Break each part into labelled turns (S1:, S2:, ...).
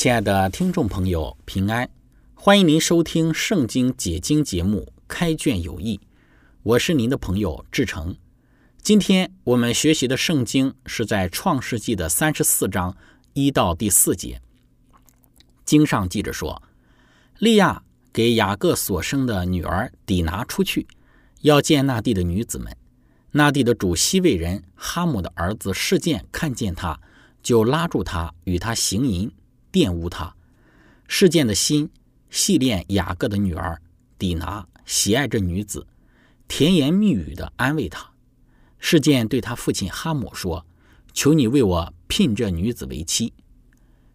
S1: 亲爱的听众朋友，平安！欢迎您收听《圣经解经》节目《开卷有益》，我是您的朋友志成。今天我们学习的圣经是在《创世纪》的三十四章一到第四节。经上记着说，利亚给雅各所生的女儿底拿出去，要见那地的女子们。那地的主西魏人哈姆的儿子事件看见他，就拉住他，与他行淫。玷污他，事件的心系恋雅各的女儿底拿，喜爱这女子，甜言蜜语的安慰她。事件对他父亲哈姆说：“求你为我聘这女子为妻。”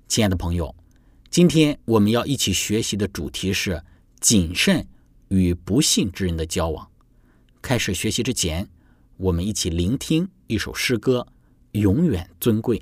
S1: 亲爱的朋友，今天我们要一起学习的主题是谨慎与不信之人的交往。开始学习之前，我们一起聆听一首诗歌：永远尊贵。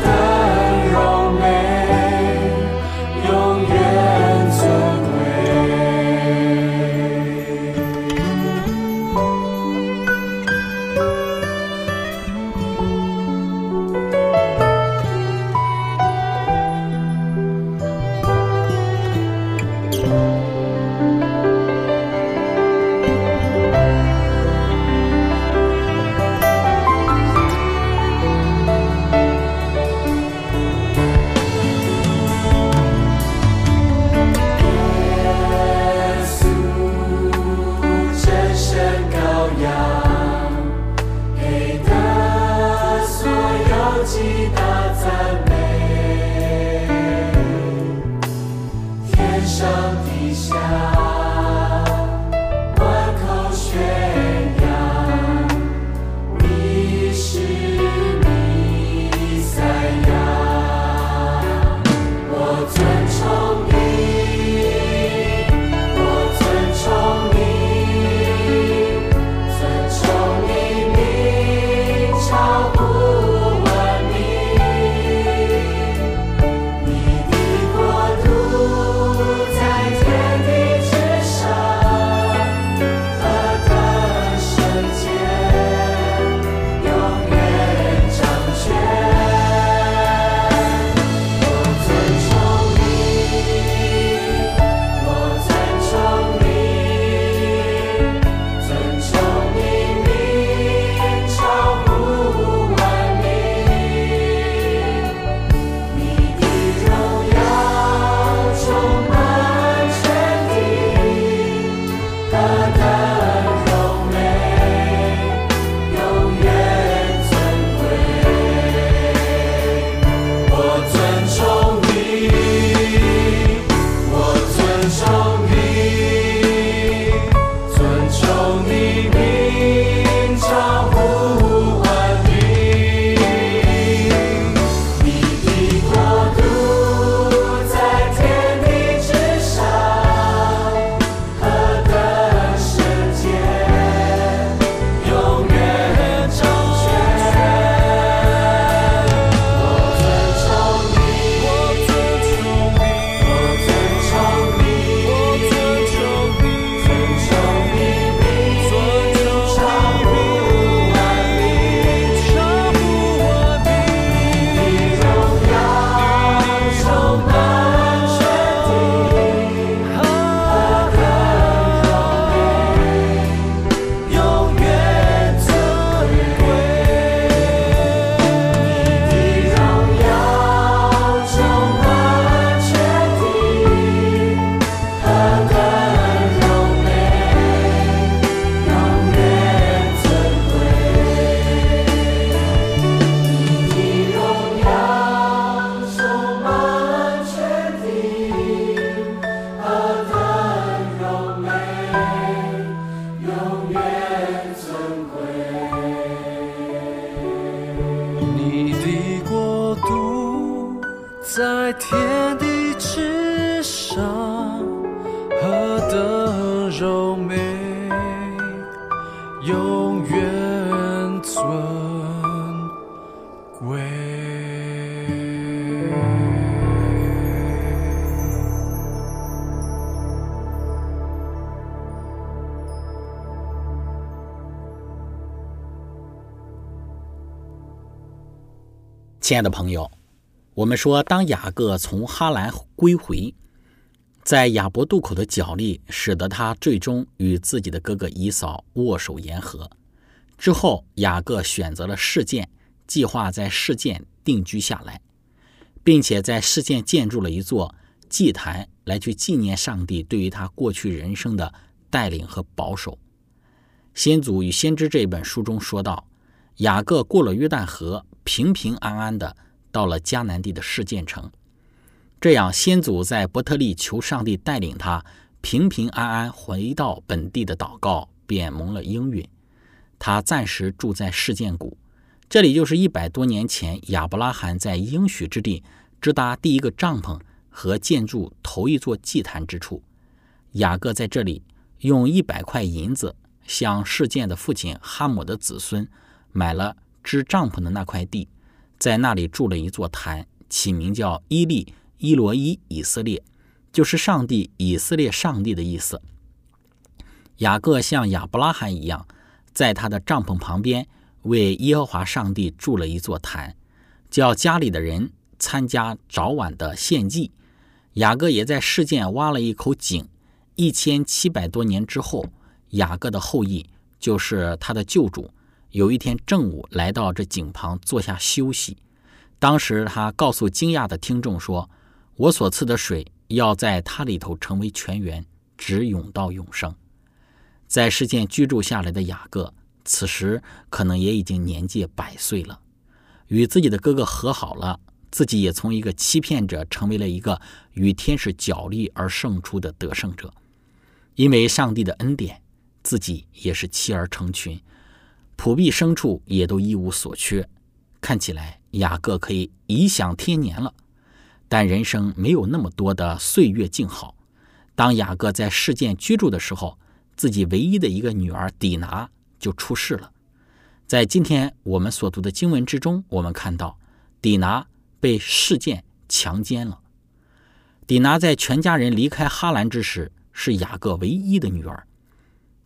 S2: Father.
S1: 亲爱的朋友，我们说，当雅各从哈兰归回，在亚伯渡口的角力，使得他最终与自己的哥哥以扫握手言和。之后，雅各选择了事件，计划在事件定居下来，并且在事件建筑了一座祭坛，来去纪念上帝对于他过去人生的带领和保守。《先祖与先知》这本书中说到，雅各过了约旦河。平平安安的到了迦南地的事件城，这样先祖在伯特利求上帝带领他平平安安回到本地的祷告便蒙了应允。他暂时住在事件谷，这里就是一百多年前亚伯拉罕在应许之地支搭第一个帐篷和建筑头一座祭坛之处。雅各在这里用一百块银子向事件的父亲哈姆的子孙买了。支帐篷的那块地，在那里筑了一座坛，起名叫伊利伊罗伊以色列，就是上帝以色列上帝的意思。雅各像亚伯拉罕一样，在他的帐篷旁边为耶和华上帝筑了一座坛，叫家里的人参加早晚的献祭。雅各也在事件挖了一口井。一千七百多年之后，雅各的后裔就是他的救主。有一天正午，来到这井旁坐下休息。当时他告诉惊讶的听众说：“我所赐的水要在它里头成为泉源，直涌到永生。”在世间居住下来的雅各，此时可能也已经年届百岁了，与自己的哥哥和好了，自己也从一个欺骗者成为了一个与天使角力而胜出的得胜者。因为上帝的恩典，自己也是妻儿成群。普币牲畜也都一无所缺，看起来雅各可以颐享天年了。但人生没有那么多的岁月静好。当雅各在事件居住的时候，自己唯一的一个女儿底拿就出事了。在今天我们所读的经文之中，我们看到底拿被事件强奸了。底拿在全家人离开哈兰之时，是雅各唯一的女儿，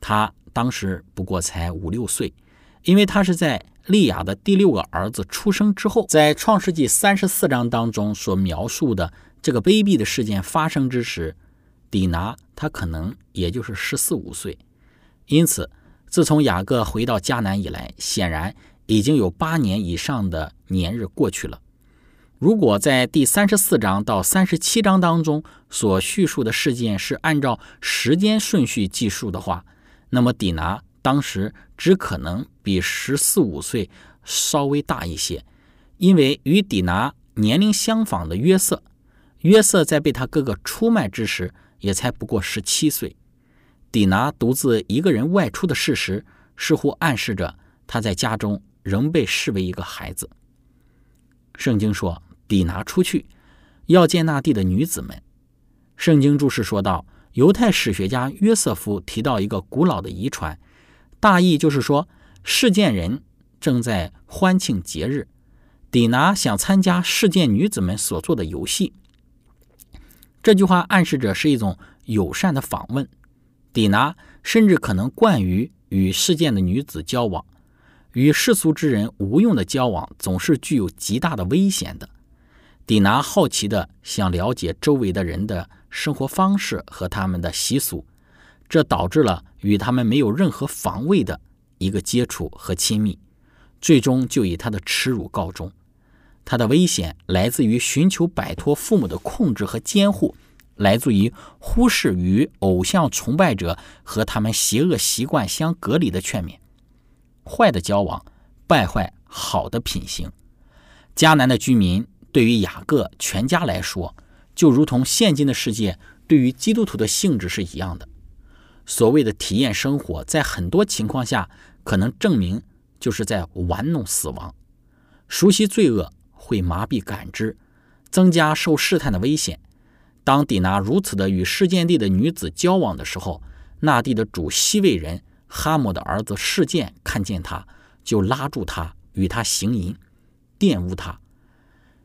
S1: 她当时不过才五六岁。因为他是在利亚的第六个儿子出生之后，在创世纪三十四章当中所描述的这个卑鄙的事件发生之时，底拿他可能也就是十四五岁。因此，自从雅各回到迦南以来，显然已经有八年以上的年日过去了。如果在第三十四章到三十七章当中所叙述的事件是按照时间顺序计数的话，那么底拿。当时只可能比十四五岁稍微大一些，因为与底拿年龄相仿的约瑟，约瑟在被他哥哥出卖之时也才不过十七岁。底拿独自一个人外出的事实，似乎暗示着他在家中仍被视为一个孩子。圣经说，底拿出去要见那地的女子们。圣经注释说道，犹太史学家约瑟夫提到一个古老的遗传。大意就是说，事件人正在欢庆节日，底拿想参加事件女子们所做的游戏。这句话暗示着是一种友善的访问。底拿甚至可能惯于与事件的女子交往，与世俗之人无用的交往总是具有极大的危险的。底拿好奇的想了解周围的人的生活方式和他们的习俗。这导致了与他们没有任何防卫的一个接触和亲密，最终就以他的耻辱告终。他的危险来自于寻求摆脱父母的控制和监护，来自于忽视与偶像崇拜者和他们邪恶习惯相隔离的劝勉。坏的交往败坏好的品行。迦南的居民对于雅各全家来说，就如同现今的世界对于基督徒的性质是一样的。所谓的体验生活，在很多情况下可能证明就是在玩弄死亡。熟悉罪恶会麻痹感知，增加受试探的危险。当底拿如此的与事件地的女子交往的时候，那地的主西魏人哈姆的儿子事件看见他，就拉住他，与他行淫，玷污他。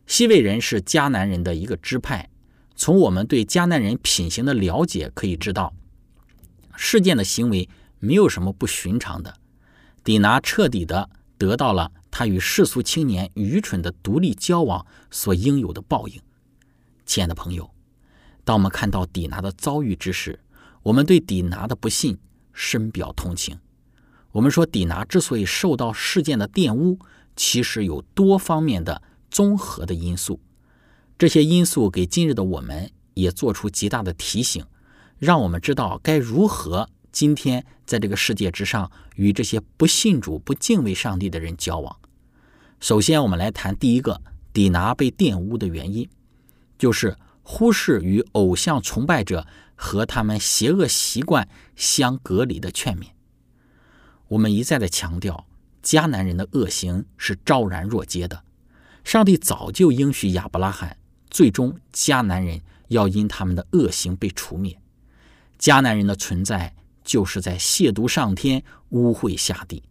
S1: 西魏人是迦南人的一个支派。从我们对迦南人品行的了解可以知道，事件的行为没有什么不寻常的。底拿彻底的得到了他与世俗青年愚蠢的独立交往所应有的报应。亲爱的朋友，当我们看到底拿的遭遇之时，我们对底拿的不幸深表同情。我们说，底拿之所以受到事件的玷污，其实有多方面的综合的因素。这些因素给今日的我们也做出极大的提醒，让我们知道该如何今天在这个世界之上与这些不信主、不敬畏上帝的人交往。首先，我们来谈第一个底拿被玷污的原因，就是忽视与偶像崇拜者和他们邪恶习惯相隔离的劝勉。我们一再的强调，迦南人的恶行是昭然若揭的，上帝早就应许亚伯拉罕。最终，迦南人要因他们的恶行被除灭。迦南人的存在就是在亵渎上天、污秽下地。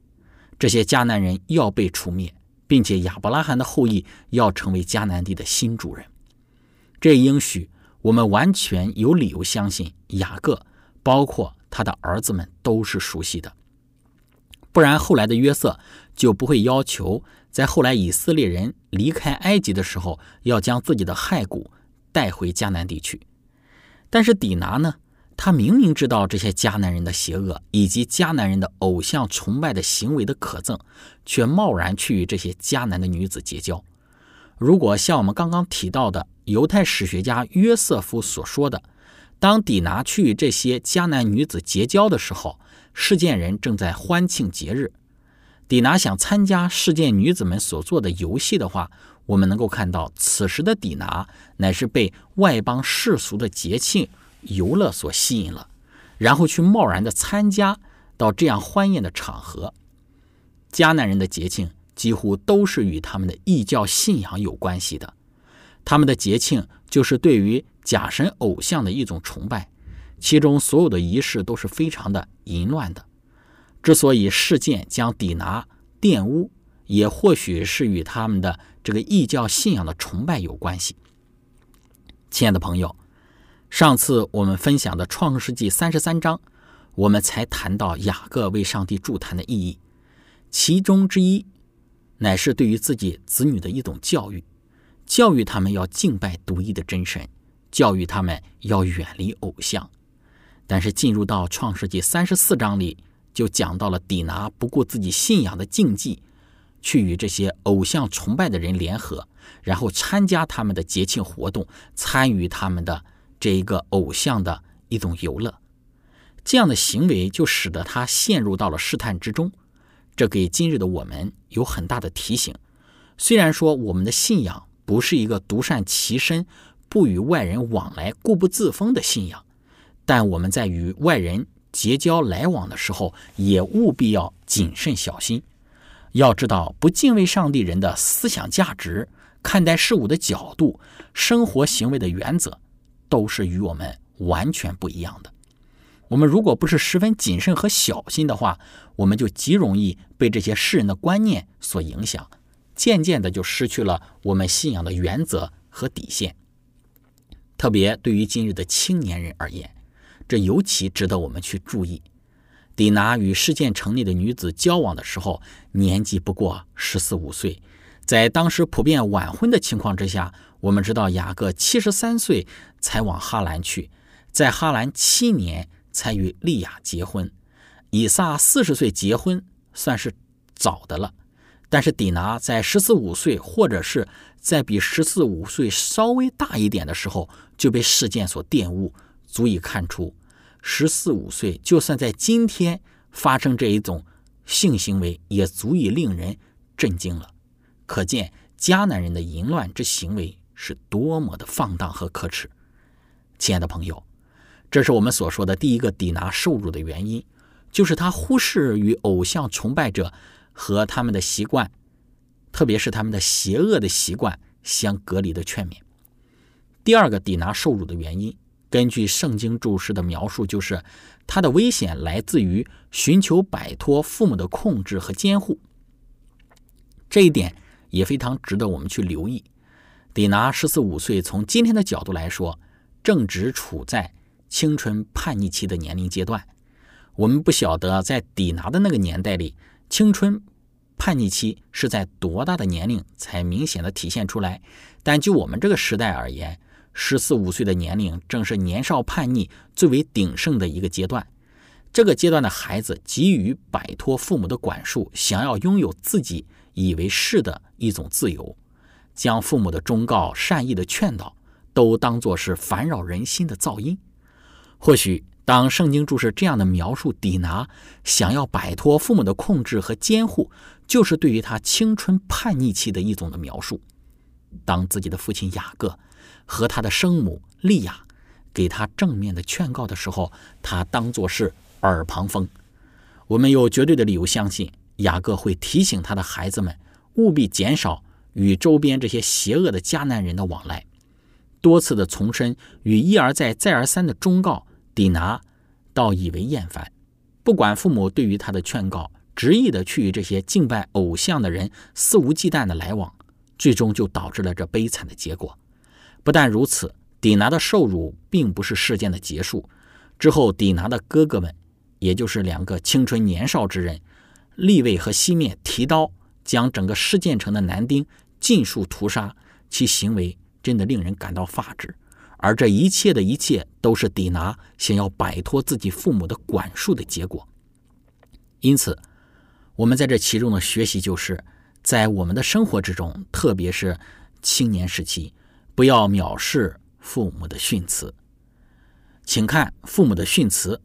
S1: 这些迦南人要被除灭，并且亚伯拉罕的后裔要成为迦南地的新主人。这应许，我们完全有理由相信雅各，包括他的儿子们都是熟悉的。不然，后来的约瑟就不会要求。在后来，以色列人离开埃及的时候，要将自己的骸骨带回迦南地区。但是底拿呢？他明明知道这些迦南人的邪恶，以及迦南人的偶像崇拜的行为的可憎，却贸然去与这些迦南的女子结交。如果像我们刚刚提到的犹太史学家约瑟夫所说的，当底拿去与这些迦南女子结交的时候，事件人正在欢庆节日。底拿想参加事件女子们所做的游戏的话，我们能够看到，此时的底拿乃是被外邦世俗的节庆游乐所吸引了，然后去贸然的参加到这样欢宴的场合。迦南人的节庆几乎都是与他们的异教信仰有关系的，他们的节庆就是对于假神偶像的一种崇拜，其中所有的仪式都是非常的淫乱的。之所以事件将底拿玷污，也或许是与他们的这个异教信仰的崇拜有关系。亲爱的朋友，上次我们分享的创世纪三十三章，我们才谈到雅各为上帝祝坛的意义，其中之一乃是对于自己子女的一种教育，教育他们要敬拜独一的真神，教育他们要远离偶像。但是进入到创世纪三十四章里。就讲到了底拿不顾自己信仰的禁忌，去与这些偶像崇拜的人联合，然后参加他们的节庆活动，参与他们的这一个偶像的一种游乐。这样的行为就使得他陷入到了试探之中。这给今日的我们有很大的提醒。虽然说我们的信仰不是一个独善其身、不与外人往来、固步自封的信仰，但我们在与外人。结交来往的时候，也务必要谨慎小心。要知道，不敬畏上帝人的思想价值、看待事物的角度、生活行为的原则，都是与我们完全不一样的。我们如果不是十分谨慎和小心的话，我们就极容易被这些世人的观念所影响，渐渐的就失去了我们信仰的原则和底线。特别对于今日的青年人而言。这尤其值得我们去注意。迪拿与事件城内的女子交往的时候，年纪不过十四五岁。在当时普遍晚婚的情况之下，我们知道雅各七十三岁才往哈兰去，在哈兰七年才与利亚结婚。以撒四十岁结婚算是早的了，但是底拿在十四五岁，或者是在比十四五岁稍微大一点的时候，就被事件所玷污，足以看出。十四五岁，就算在今天发生这一种性行为，也足以令人震惊了。可见迦南人的淫乱之行为是多么的放荡和可耻。亲爱的朋友，这是我们所说的第一个抵拿受辱的原因，就是他忽视与偶像崇拜者和他们的习惯，特别是他们的邪恶的习惯相隔离的劝勉。第二个，抵拿受辱的原因，根据圣经注释的描述，就是他的危险来自于寻求摆脱父母的控制和监护。这一点也非常值得我们去留意。迪拿十四五岁，从今天的角度来说，正值处在青春叛逆期的年龄阶段。我们不晓得在迪拿的那个年代里，青春叛逆期是在多大的年龄才明显的体现出来。但就我们这个时代而言，十四五岁的年龄正是年少叛逆最为鼎盛的一个阶段。这个阶段的孩子急于摆脱父母的管束，想要拥有自己以为是的一种自由，将父母的忠告、善意的劝导都当作是烦扰人心的噪音。或许。当圣经注释这样的描述，底拿想要摆脱父母的控制和监护，就是对于他青春叛逆期的一种的描述。当自己的父亲雅各和他的生母利亚给他正面的劝告的时候，他当作是耳旁风。我们有绝对的理由相信，雅各会提醒他的孩子们务必减少与周边这些邪恶的迦南人的往来，多次的重申与一而再、再而三的忠告。底拿倒以为厌烦，不管父母对于他的劝告，执意的去与这些敬拜偶像的人肆无忌惮的来往，最终就导致了这悲惨的结果。不但如此，底拿的受辱并不是事件的结束。之后，底拿的哥哥们，也就是两个青春年少之人利位和西面，提刀将整个施建城的男丁尽数屠杀，其行为真的令人感到发指。而这一切的一切，都是底拿想要摆脱自己父母的管束的结果。因此，我们在这其中的学习，就是在我们的生活之中，特别是青年时期，不要藐视父母的训词。请看父母的训词。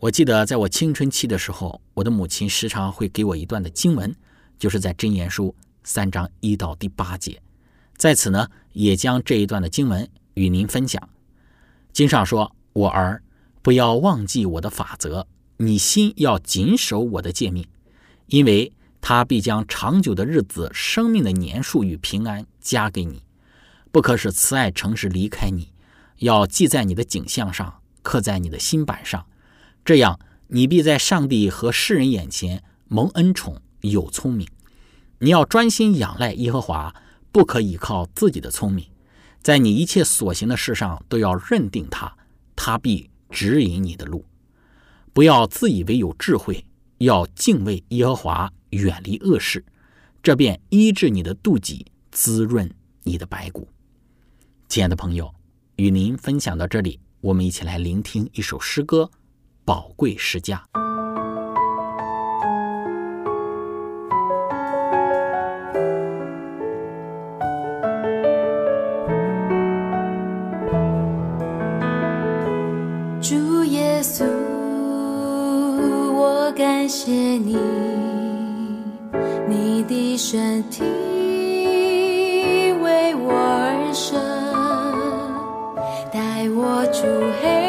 S1: 我记得在我青春期的时候，我的母亲时常会给我一段的经文，就是在箴言书三章一到第八节。在此呢，也将这一段的经文。与您分享，经上说：“我儿，不要忘记我的法则，你心要谨守我的诫命，因为他必将长久的日子、生命的年数与平安加给你。不可使慈爱、诚实离开你，要记在你的颈项上，刻在你的心板上。这样，你必在上帝和世人眼前蒙恩宠，有聪明。你要专心仰赖耶和华，不可依靠自己的聪明。”在你一切所行的事上，都要认定他，他必指引你的路。不要自以为有智慧，要敬畏耶和华，远离恶事，这便医治你的肚脐，滋润你的白骨。亲爱的朋友，与您分享到这里，我们一起来聆听一首诗歌《宝贵诗家》。
S3: 谢你，你的身体为我而生，带我出黑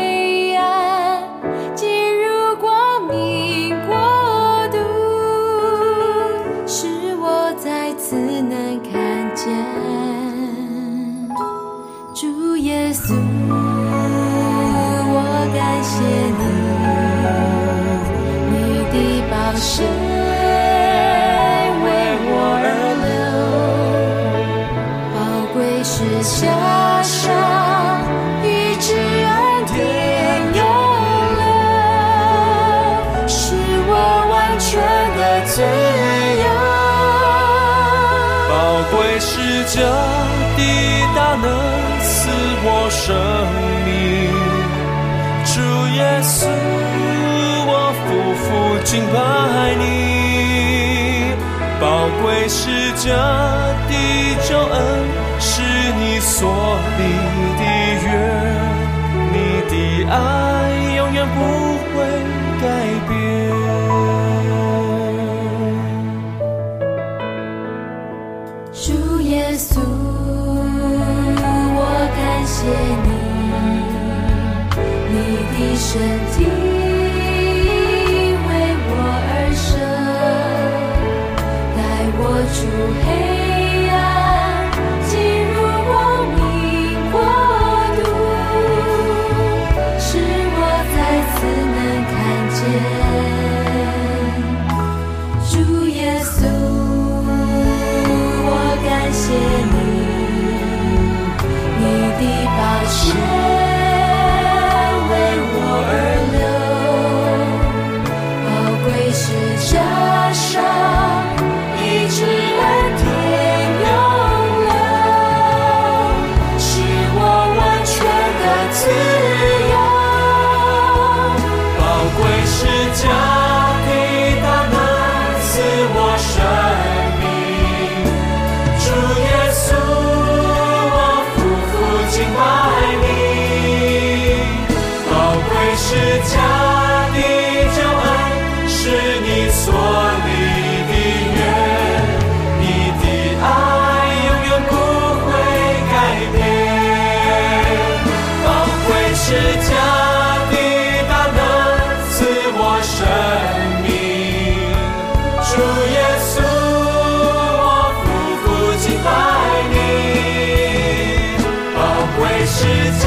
S3: 是家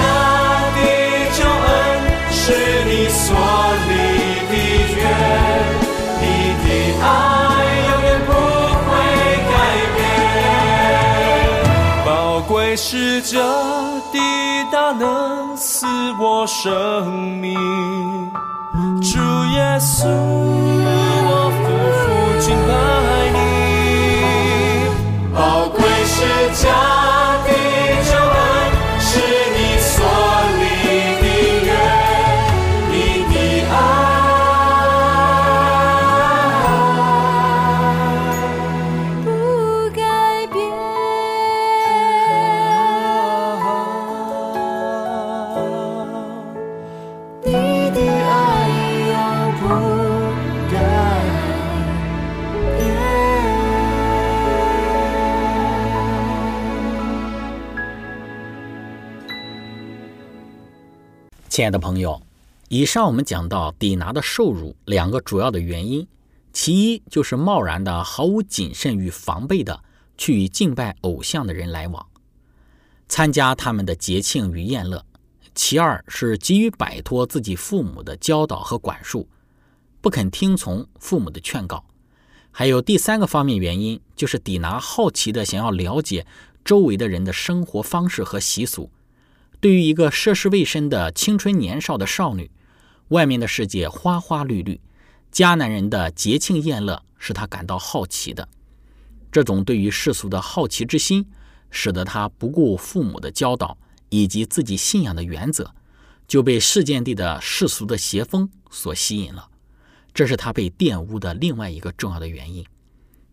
S3: 的救恩，是你所立的约，你的爱永远不会改变。宝贵是这的大能赐我生命，主耶稣，
S1: 亲爱的朋友，以上我们讲到底拿的受辱两个主要的原因，其一就是贸然的、毫无谨慎与防备的去与敬拜偶像的人来往，参加他们的节庆与宴乐；其二是急于摆脱自己父母的教导和管束，不肯听从父母的劝告。还有第三个方面原因，就是底拿好奇的想要了解周围的人的生活方式和习俗。对于一个涉世未深的青春年少的少女，外面的世界花花绿绿，迦南人的节庆宴乐使她感到好奇的。这种对于世俗的好奇之心，使得她不顾父母的教导以及自己信仰的原则，就被世间地的世俗的邪风所吸引了。这是她被玷污的另外一个重要的原因。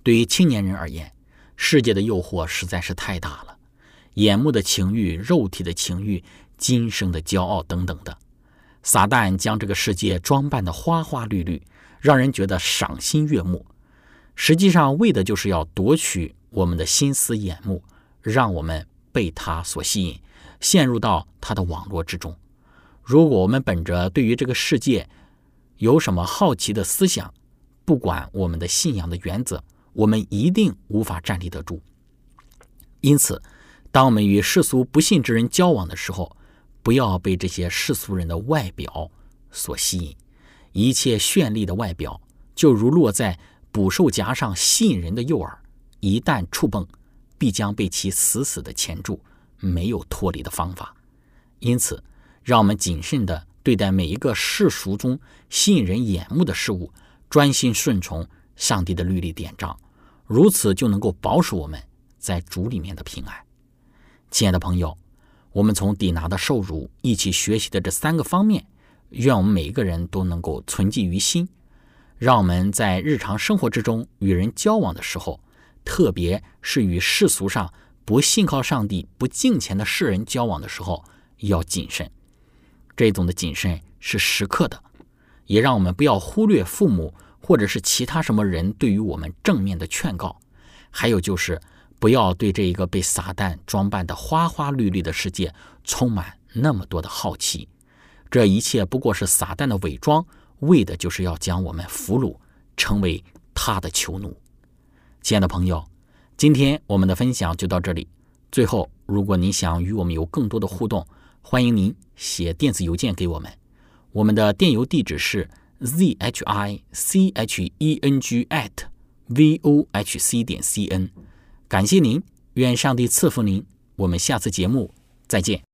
S1: 对于青年人而言，世界的诱惑实在是太大了。眼目的情欲、肉体的情欲、今生的骄傲等等的，撒旦将这个世界装扮的花花绿绿，让人觉得赏心悦目。实际上，为的就是要夺取我们的心思眼目，让我们被他所吸引，陷入到他的网络之中。如果我们本着对于这个世界有什么好奇的思想，不管我们的信仰的原则，我们一定无法站立得住。因此，当我们与世俗不信之人交往的时候，不要被这些世俗人的外表所吸引。一切绚丽的外表，就如落在捕兽夹上吸引人的诱饵，一旦触碰，必将被其死死的钳住，没有脱离的方法。因此，让我们谨慎地对待每一个世俗中吸引人眼目的事物，专心顺从上帝的律例典章，如此就能够保守我们在主里面的平安。亲爱的朋友，我们从底拿的受辱一起学习的这三个方面，愿我们每一个人都能够存记于心，让我们在日常生活之中与人交往的时候，特别是与世俗上不信靠上帝、不敬虔的世人交往的时候，要谨慎。这种的谨慎是时刻的，也让我们不要忽略父母或者是其他什么人对于我们正面的劝告，还有就是。不要对这一个被撒旦装扮的花花绿绿的世界充满那么多的好奇，这一切不过是撒旦的伪装，为的就是要将我们俘虏，成为他的囚奴。亲爱的朋友，今天我们的分享就到这里。最后，如果您想与我们有更多的互动，欢迎您写电子邮件给我们，我们的电邮地址是 z h i c h e n g at v o h c 点 c n。感谢您，愿上帝赐福您。我们下次节目再见。